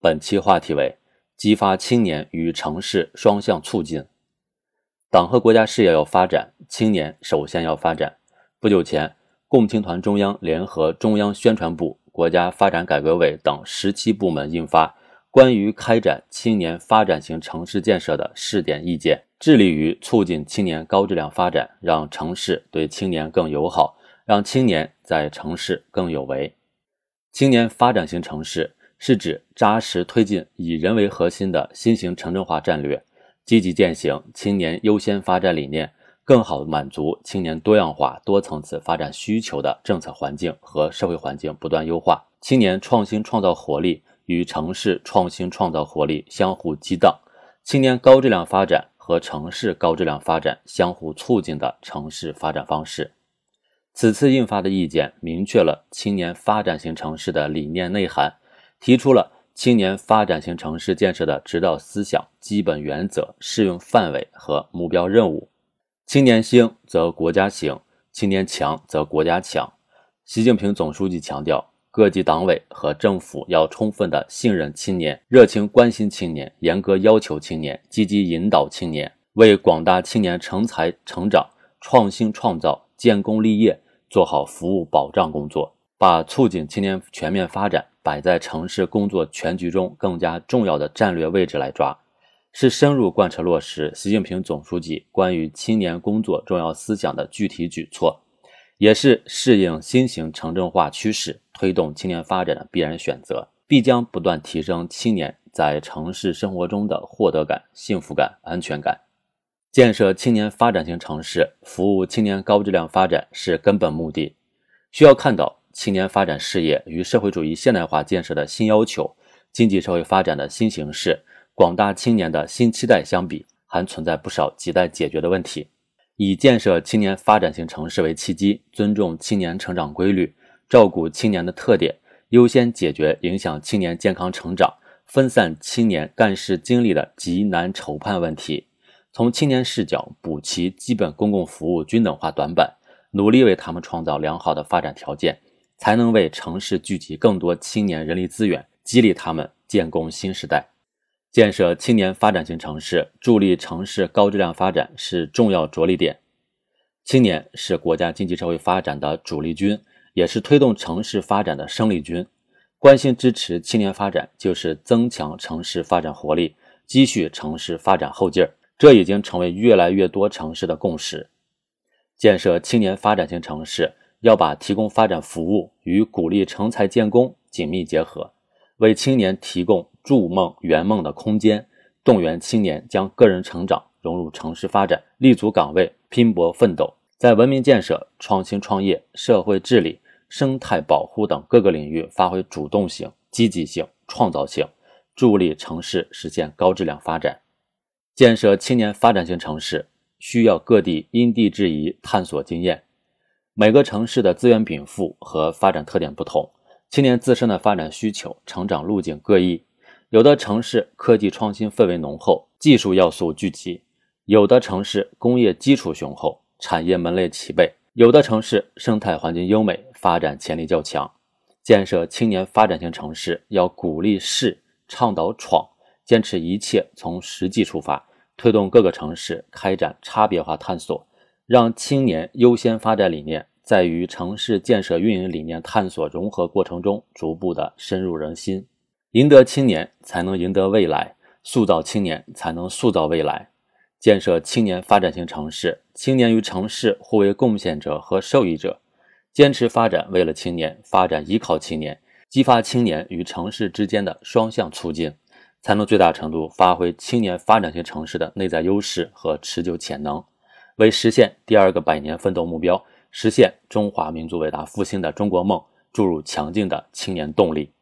本期话题为激发青年与城市双向促进。党和国家事业要发展，青年首先要发展。不久前，共青团中央联合中央宣传部、国家发展改革委等十七部门印发《关于开展青年发展型城市建设的试点意见》，致力于促进青年高质量发展，让城市对青年更友好，让青年在城市更有为。青年发展型城市是指扎实推进以人为核心的新型城镇化战略。积极践行青年优先发展理念，更好满足青年多样化、多层次发展需求的政策环境和社会环境不断优化，青年创新创造活力与城市创新创造活力相互激荡，青年高质量发展和城市高质量发展相互促进的城市发展方式。此次印发的意见明确了青年发展型城市的理念内涵，提出了。青年发展型城市建设的指导思想、基本原则、适用范围和目标任务。青年兴则国家兴，青年强则国家强。习近平总书记强调，各级党委和政府要充分的信任青年，热情关心青年，严格要求青年，积极引导青年，为广大青年成才成长、创新创造、建功立业做好服务保障工作，把促进青年全面发展。摆在城市工作全局中更加重要的战略位置来抓，是深入贯彻落实习近平总书记关于青年工作重要思想的具体举措，也是适应新型城镇化趋势、推动青年发展的必然选择，必将不断提升青年在城市生活中的获得感、幸福感、安全感。建设青年发展型城市，服务青年高质量发展是根本目的，需要看到。青年发展事业与社会主义现代化建设的新要求、经济社会发展的新形势、广大青年的新期待相比，还存在不少亟待解决的问题。以建设青年发展型城市为契机，尊重青年成长规律，照顾青年的特点，优先解决影响青年健康成长、分散青年干事精力的急难愁盼问题，从青年视角补齐基本公共服务均等化短板，努力为他们创造良好的发展条件。才能为城市聚集更多青年人力资源，激励他们建功新时代。建设青年发展型城市，助力城市高质量发展是重要着力点。青年是国家经济社会发展的主力军，也是推动城市发展的生力军。关心支持青年发展，就是增强城市发展活力，积蓄城市发展后劲儿。这已经成为越来越多城市的共识。建设青年发展型城市。要把提供发展服务与鼓励成才建功紧密结合，为青年提供筑梦圆梦的空间，动员青年将个人成长融入城市发展，立足岗位拼搏奋斗，在文明建设、创新创业、社会治理、生态保护等各个领域发挥主动性、积极性、创造性，助力城市实现高质量发展。建设青年发展型城市，需要各地因地制宜探索经验。每个城市的资源禀赋和发展特点不同，青年自身的发展需求、成长路径各异。有的城市科技创新氛围浓厚，技术要素聚集；有的城市工业基础雄厚，产业门类齐备；有的城市生态环境优美，发展潜力较强。建设青年发展型城市，要鼓励试、倡导闯，坚持一切从实际出发，推动各个城市开展差别化探索。让青年优先发展理念在于城市建设运营理念探索融合过程中逐步的深入人心，赢得青年才能赢得未来，塑造青年才能塑造未来。建设青年发展型城市，青年与城市互为贡献者和受益者，坚持发展为了青年，发展依靠青年，激发青年与城市之间的双向促进，才能最大程度发挥青年发展型城市的内在优势和持久潜能。为实现第二个百年奋斗目标，实现中华民族伟大复兴的中国梦注入强劲的青年动力。